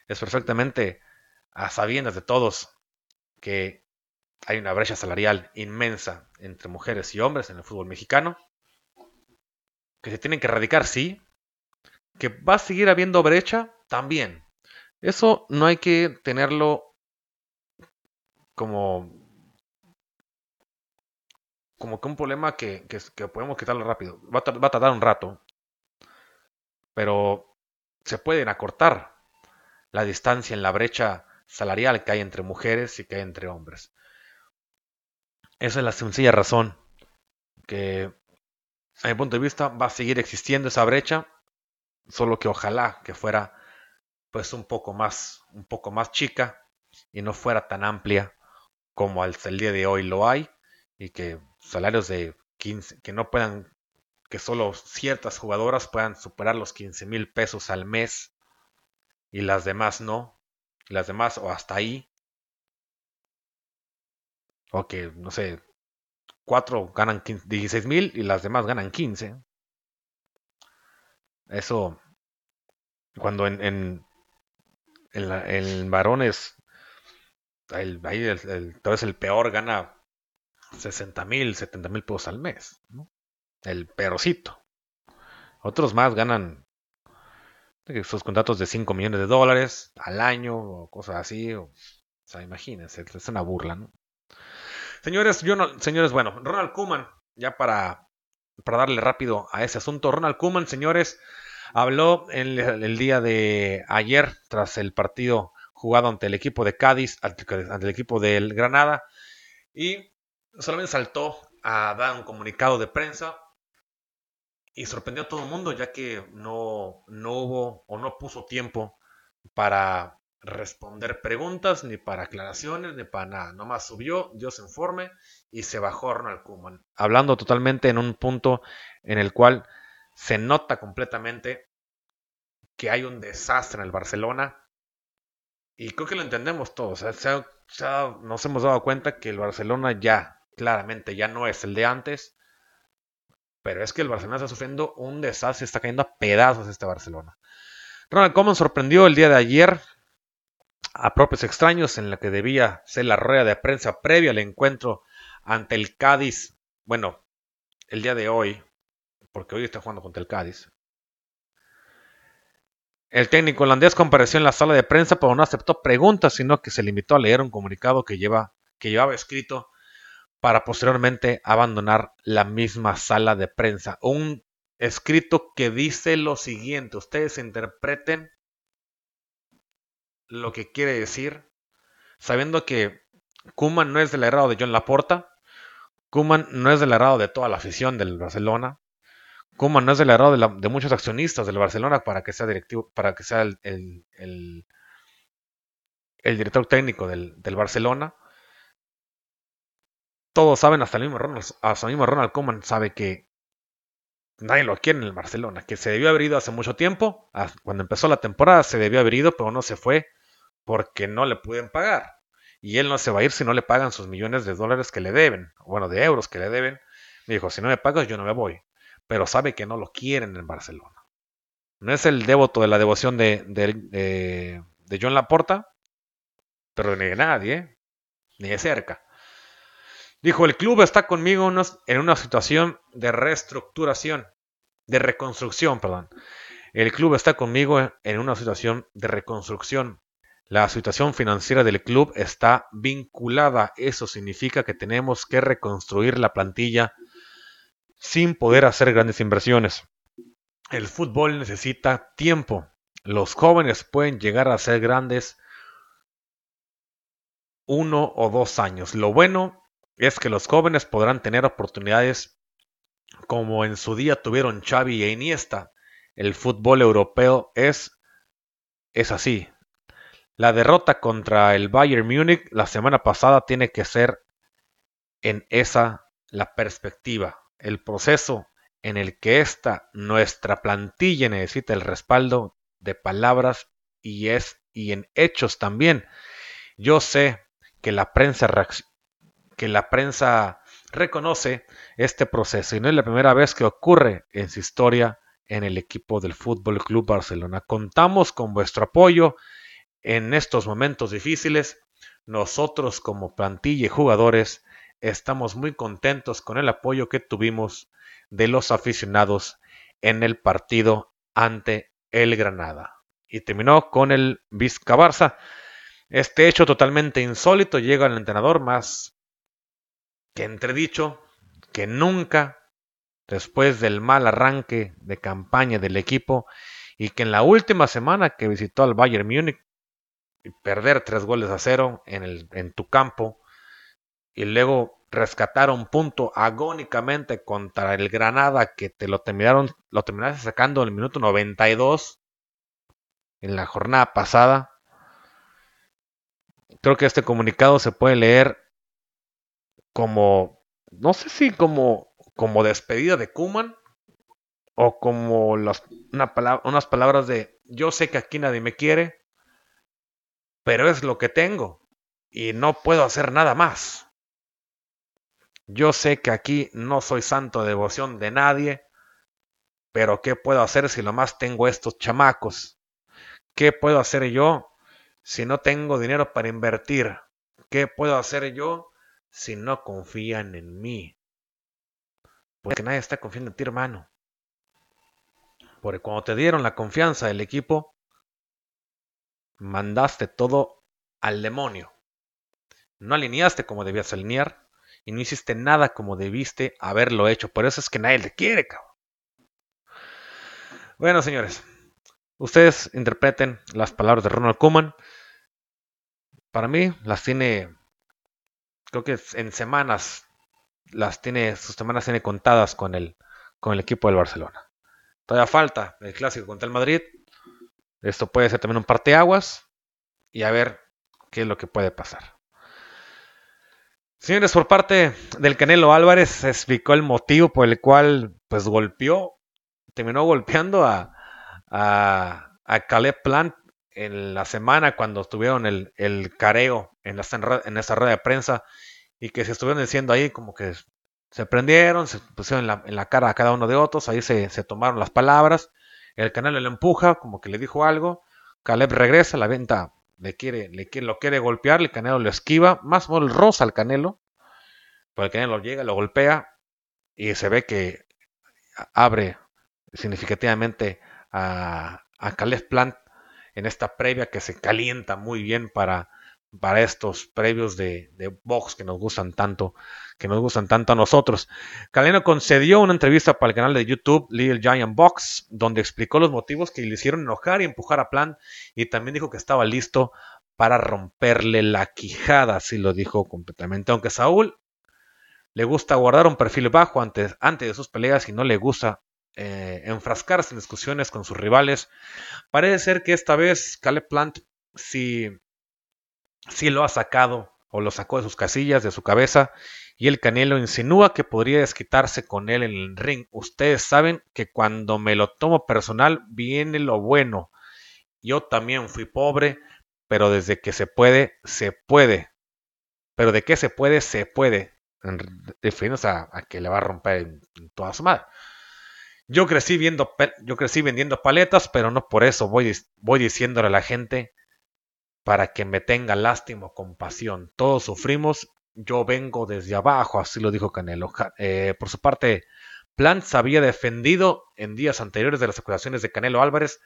Es perfectamente a sabiendas de todos que hay una brecha salarial inmensa entre mujeres y hombres en el fútbol mexicano, que se tienen que erradicar, sí, que va a seguir habiendo brecha, también. Eso no hay que tenerlo como como que un problema que, podemos quitarlo rápido. Va a, va a tardar un rato. Pero se pueden acortar la distancia en la brecha salarial que hay entre mujeres y que hay entre hombres. Esa es la sencilla razón que, a mi punto de vista, va a seguir existiendo esa brecha, solo que ojalá que fuera pues un poco más, un poco más chica y no fuera tan amplia como al el día de hoy lo hay y que salarios de 15, que no puedan, que solo ciertas jugadoras puedan superar los 15 mil pesos al mes y las demás no, y las demás o hasta ahí, o que, no sé, cuatro ganan 16 mil y las demás ganan 15. Eso, cuando en, en, en, varones, el, ahí el, el, todo es el peor gana 60 mil, 70 mil pesos al mes. El perrocito. Otros más ganan sus contratos de 5 millones de dólares al año o cosas así. O, sea, imagínense, es una burla. ¿no? Señores, yo señores, bueno, Ronald Kuman, ya para, para darle rápido a ese asunto, Ronald Kuman, señores, habló el día de ayer tras el partido jugado ante el equipo de Cádiz, ante, ante el equipo del Granada, y solamente saltó a dar un comunicado de prensa y sorprendió a todo el mundo ya que no, no hubo o no puso tiempo para responder preguntas, ni para aclaraciones, ni para nada. Nomás subió, dio su informe y se bajó Ronald Koeman. Hablando totalmente en un punto en el cual se nota completamente que hay un desastre en el Barcelona. Y creo que lo entendemos todos. nos hemos dado cuenta que el Barcelona ya claramente ya no es el de antes. Pero es que el Barcelona está sufriendo un desastre, está cayendo a pedazos este Barcelona. Ronald Koeman sorprendió el día de ayer a propios extraños en la que debía ser la rueda de prensa previa al encuentro ante el Cádiz. Bueno, el día de hoy, porque hoy está jugando contra el Cádiz. El técnico holandés compareció en la sala de prensa, pero no aceptó preguntas, sino que se limitó a leer un comunicado que, que llevaba escrito para posteriormente abandonar la misma sala de prensa. Un escrito que dice lo siguiente, ustedes interpreten lo que quiere decir, sabiendo que Kuman no es del agrado de John Laporta, Kuman no es del agrado de toda la afición del Barcelona, Kuman no es del agrado de, muchos accionistas del Barcelona para que sea para que sea el, director técnico del, Barcelona. Todos saben, hasta el mismo Ronald, hasta el mismo Ronald Koeman sabe que nadie lo quiere en el Barcelona, que se debió haber ido hace mucho tiempo, cuando empezó la temporada se debió haber ido, pero no se fue porque no le pueden pagar. Y él no se va a ir si no le pagan sus millones de dólares que le deben, bueno, de euros que le deben. Dijo, si no me pagas, yo no me voy. Pero sabe que no lo quieren en Barcelona. No es el devoto de la devoción de, de, de, John Laporta, pero ni de nadie, ni de cerca. Dijo, el club está conmigo en una situación de reestructuración, de reconstrucción, perdón. El club está conmigo en una situación de reconstrucción. La situación financiera del club está vinculada. Eso significa que tenemos que reconstruir la plantilla sin poder hacer grandes inversiones. El fútbol necesita tiempo. Los jóvenes pueden llegar a ser grandes uno o dos años. Lo bueno es que los jóvenes podrán tener oportunidades como en su día tuvieron Xavi e Iniesta. El fútbol europeo es, es así. La derrota contra el Bayern Múnich la semana pasada tiene que ser en esa la perspectiva, el proceso en el que esta nuestra plantilla necesita el respaldo de palabras y es y en hechos también. Yo sé que la prensa que la prensa reconoce este proceso y no es la primera vez que ocurre en su historia en el equipo del Fútbol Club Barcelona. Contamos con vuestro apoyo en estos momentos difíciles, nosotros como plantilla y jugadores estamos muy contentos con el apoyo que tuvimos de los aficionados en el partido ante el Granada. Y terminó con el Vizca Barça. Este hecho totalmente insólito llega al entrenador más que entredicho que nunca, después del mal arranque de campaña del equipo, y que en la última semana que visitó al Bayern Múnich perder tres goles a cero en, el, en tu campo y luego rescatar un punto agónicamente contra el Granada que te lo terminaron, lo terminaste sacando en el minuto 92 en la jornada pasada. Creo que este comunicado se puede leer como, no sé si como, como despedida de Kuman o como las, una unas palabras de yo sé que aquí nadie me quiere, pero es lo que tengo y no puedo hacer nada más. Yo sé que aquí no soy santo de devoción de nadie, pero ¿qué puedo hacer si lo más tengo estos chamacos? ¿Qué puedo hacer yo si no tengo dinero para invertir? ¿Qué puedo hacer yo si no confían en mí? Porque nadie está confiando en ti, hermano. Porque cuando te dieron la confianza del equipo, mandaste todo al demonio. No alineaste como debías alinear y no hiciste nada como debiste haberlo hecho. Por eso es que nadie te quiere, cabrón. Bueno, señores, ustedes interpreten las palabras de Ronald Koeman. Para mí las tiene, creo que en semanas, las tiene, sus semanas tiene contadas con el, con el equipo del Barcelona. Todavía falta el clásico contra el Madrid. Esto puede ser también un parteaguas y a ver qué es lo que puede pasar. Señores, por parte del Canelo Álvarez explicó el motivo por el cual pues golpeó, terminó golpeando a, a, a Caleb Plant en la semana cuando tuvieron el, el careo en, la, en esa rueda de prensa y que se estuvieron diciendo ahí como que se prendieron, se pusieron en la, en la cara a cada uno de otros, ahí se, se tomaron las palabras el Canelo le empuja, como que le dijo algo. Caleb regresa, la venta le quiere, le quiere, lo quiere golpear, el Canelo lo esquiva, más menos rosa al Canelo. Pero el Canelo llega, lo golpea y se ve que abre significativamente a, a Caleb Plant en esta previa que se calienta muy bien para, para estos previos de, box que nos gustan tanto, que nos gustan tanto a nosotros. Caleno concedió una entrevista para el canal de YouTube Little Giant Box, donde explicó los motivos que le hicieron enojar y empujar a Plant y también dijo que estaba listo para romperle la quijada, así lo dijo completamente. Aunque Saúl le gusta guardar un perfil bajo antes, antes de sus peleas y no le gusta eh, enfrascarse en discusiones con sus rivales, parece ser que esta vez Caleb Plant sí lo ha sacado o lo sacó de sus casillas, de su cabeza, y el Canelo insinúa que podría desquitarse con él en el ring. Ustedes saben que cuando me lo tomo personal viene lo bueno. Yo también fui pobre, pero desde que se puede, se puede. Pero de qué se puede, se puede. Refiriéndose a, a, que le va a romper en, toda su madre. Yo crecí, viendo, yo crecí vendiendo paletas, pero no por eso voy, voy diciéndole a la gente para que me tenga lástima o compasión. Todos sufrimos, yo vengo desde abajo, así lo dijo Canelo. Eh, por su parte, Plant se había defendido en días anteriores de las acusaciones de Canelo Álvarez,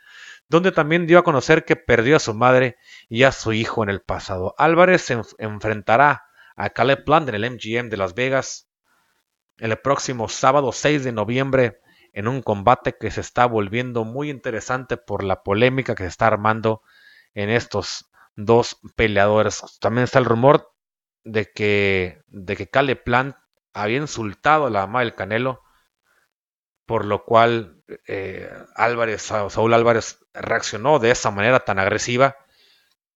donde también dio a conocer que perdió a su madre y a su hijo en el pasado. Álvarez se enfrentará a Caleb Plant en el MGM de Las Vegas el próximo sábado 6 de noviembre en un combate que se está volviendo muy interesante por la polémica que se está armando en estos dos peleadores. También está el rumor de que, de que Cale Plant había insultado a la mamá del Canelo, por lo cual eh, Álvarez, Saúl Álvarez reaccionó de esa manera tan agresiva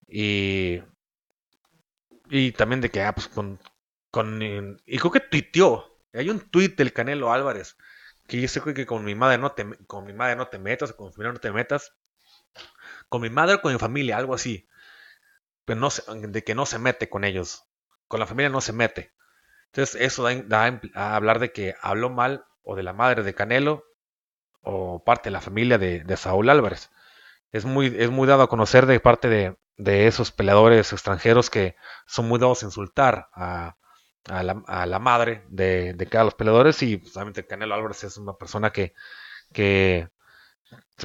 y, y también de que, ah, pues con, con, y creo que tuiteó, hay un tuit del Canelo Álvarez que dice que con mi madre no te, con mi madre no te metas, con mi familia no te metas, con mi madre o con mi familia, algo así pero no de que no se mete con ellos. Con la familia no se mete. Entonces eso da, a hablar de que habló mal o de la madre de Canelo o parte de la familia de, Saúl Álvarez. Es muy, es muy dado a conocer de parte de, esos peleadores extranjeros que son muy dados a insultar a, la, madre de, cada los peleadores y pues, Canelo Álvarez es una persona que, que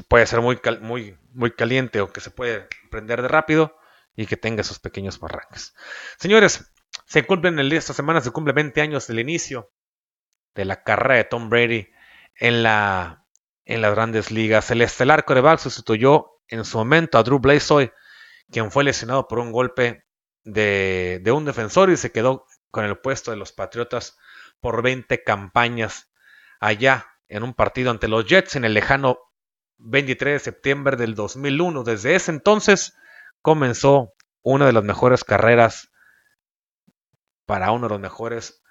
puede ser muy, muy, muy caliente o que se puede prender de rápido y que tenga esos pequeños barrancos. Señores, se cumplen el día esta semana, se cumple 20 años del inicio de la carrera de Tom Brady en, la, en las grandes ligas. El estelar coreback sustituyó en su momento a Drew Bledsoe, quien fue lesionado por un golpe de, de un defensor y se quedó con el puesto de los Patriotas por 20 campañas allá en un partido ante los Jets en el lejano 23 de septiembre del 2001. Desde ese entonces comenzó una de las mejores carreras para uno de los mejores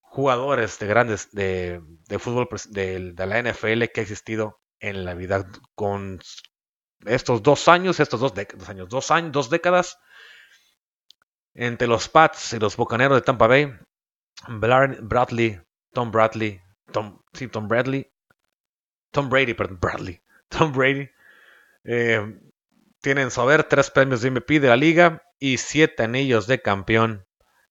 jugadores de grandes de, fútbol de, la NFL que ha existido en la vida con estos dos años, estos dos, años, dos años, dos décadas entre los Pats y los Bocaneros de Tampa Bay, Bradley, Tom Bradley, Tom, sí, Tom Bradley, Tom Brady, perdón, Bradley, *laughs* Tom Brady, eh, tienen su haber tres premios de MVP de la liga y siete anillos de campeón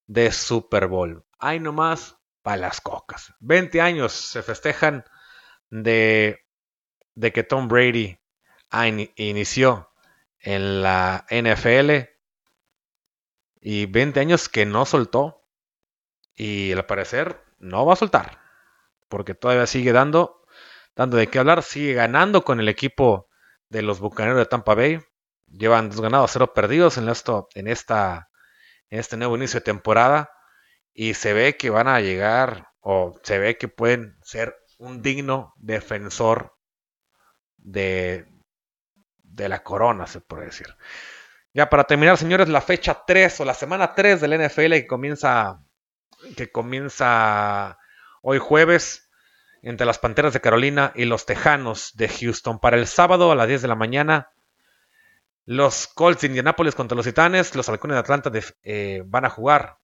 de Super Bowl. Hay nomás para las cocas. 20 años se festejan de, de que Tom Brady inició en la NFL y 20 años que no soltó y al parecer no va a soltar porque todavía sigue dando dando de qué hablar, sigue ganando con el equipo de los Bucaneros de Tampa Bay. Llevan dos ganados, cero perdidos en, esto, en, esta, en este nuevo inicio de temporada. Y se ve que van a llegar, o se ve que pueden ser un digno defensor de, de la corona, se puede decir. Ya para terminar, señores, la fecha 3 o la semana 3 del NFL que comienza, que comienza hoy jueves entre las Panteras de Carolina y los Tejanos de Houston. Para el sábado a las 10 de la mañana, los Colts de Indianapolis contra los Titanes, los Halcones de Atlanta eh, van a jugar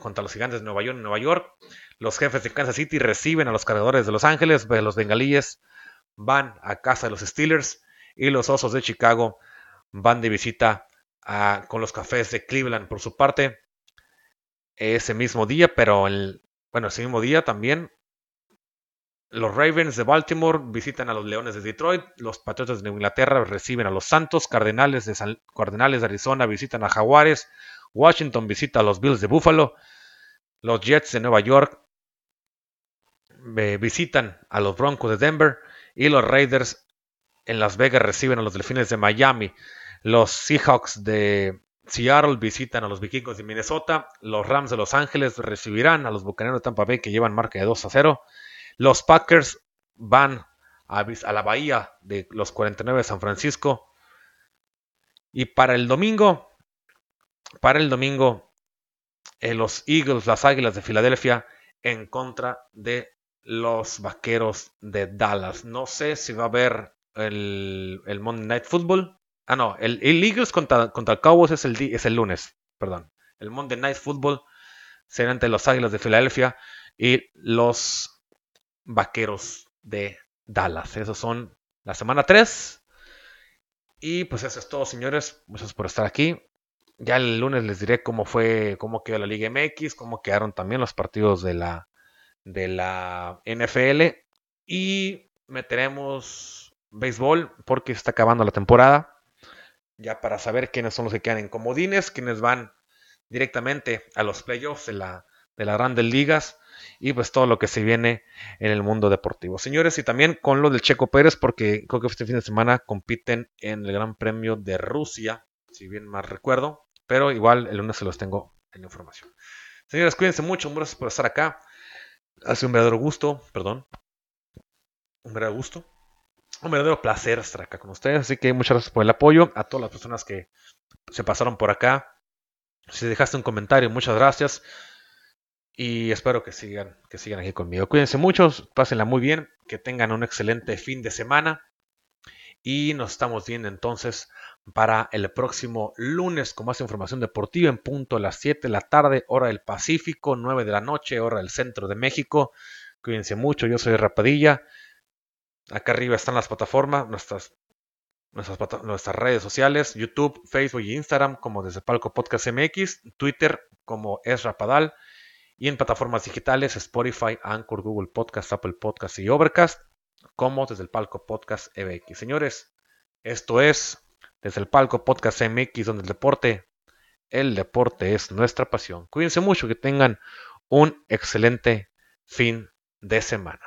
contra los Gigantes de Nueva York, Nueva York. Los jefes de Kansas City reciben a los cargadores de Los Ángeles, los bengalíes van a casa de los Steelers y los Osos de Chicago van de visita con los Cafés de Cleveland. Por su parte, ese mismo día, pero el, bueno, ese mismo día también Los Ravens de Baltimore visitan a los Leones de Detroit. Los Patriotas de Inglaterra reciben a los Santos. Cardenales de, Cardenales de Arizona visitan a Jaguares. Washington visita a los Bills de Buffalo. Los Jets de Nueva York eh, visitan a los Broncos de Denver. Y los Raiders en Las Vegas reciben a los Delfines de Miami. Los Seahawks de Seattle visitan a los Vikingos de Minnesota. Los Rams de Los Ángeles recibirán a los Bucaneros de Tampa Bay que llevan marca de 2 a 0. Los Packers van a, la bahía de los 49 de San Francisco. Y para el domingo, para el domingo, eh, los Eagles, las Águilas de Filadelfia, en contra de los Vaqueros de Dallas. No sé si va a haber el, Monday Night Football. Ah, no, el, Eagles contra, contra el Cowboys es el, es el lunes, perdón. El Monday Night Football será entre los Águilas de Filadelfia y los Vaqueros de Dallas. Esos son la semana 3. Y pues eso es todo, señores. Muchas por estar aquí. Ya el lunes les diré cómo fue, cómo quedó la Liga MX, cómo quedaron también los partidos de la, de la NFL. Y meteremos béisbol porque está acabando la temporada. Ya para saber quiénes son los que quedan en comodines, quiénes van directamente a los playoffs de la, de las grandes ligas y pues todo lo que se viene en el mundo deportivo. Señores, y también con lo del Checo Pérez, porque creo que este fin de semana compiten en el Gran Premio de Rusia, si bien más recuerdo, pero igual el lunes se los tengo en la información. Señores, cuídense mucho, gracias por estar acá. Hace un verdadero gusto, perdón. Un verdadero gusto. Un verdadero placer estar acá con ustedes. Así que muchas gracias por el apoyo. A todas las personas que se pasaron por acá. Si dejaste un comentario, muchas gracias. Y espero que sigan, que sigan aquí conmigo. Cuídense mucho, pásenla muy bien, que tengan un excelente fin de semana. Y nos estamos viendo entonces para el próximo lunes con más información deportiva en punto a las 7 de la tarde, hora del Pacífico, 9 de la noche, hora del centro de México. Cuídense mucho, yo soy Rapadilla. Acá arriba están las plataformas, nuestras, redes sociales, YouTube, Facebook y Instagram como desde Palco Podcast MX, Twitter como es Rapadal y en plataformas digitales Spotify, Anchor, Google Podcast, Apple Podcast y Overcast, como desde el palco Podcast MX. Señores, esto es desde el palco Podcast MX, donde el deporte, el deporte es nuestra pasión. Cuídense mucho, que tengan un excelente fin de semana.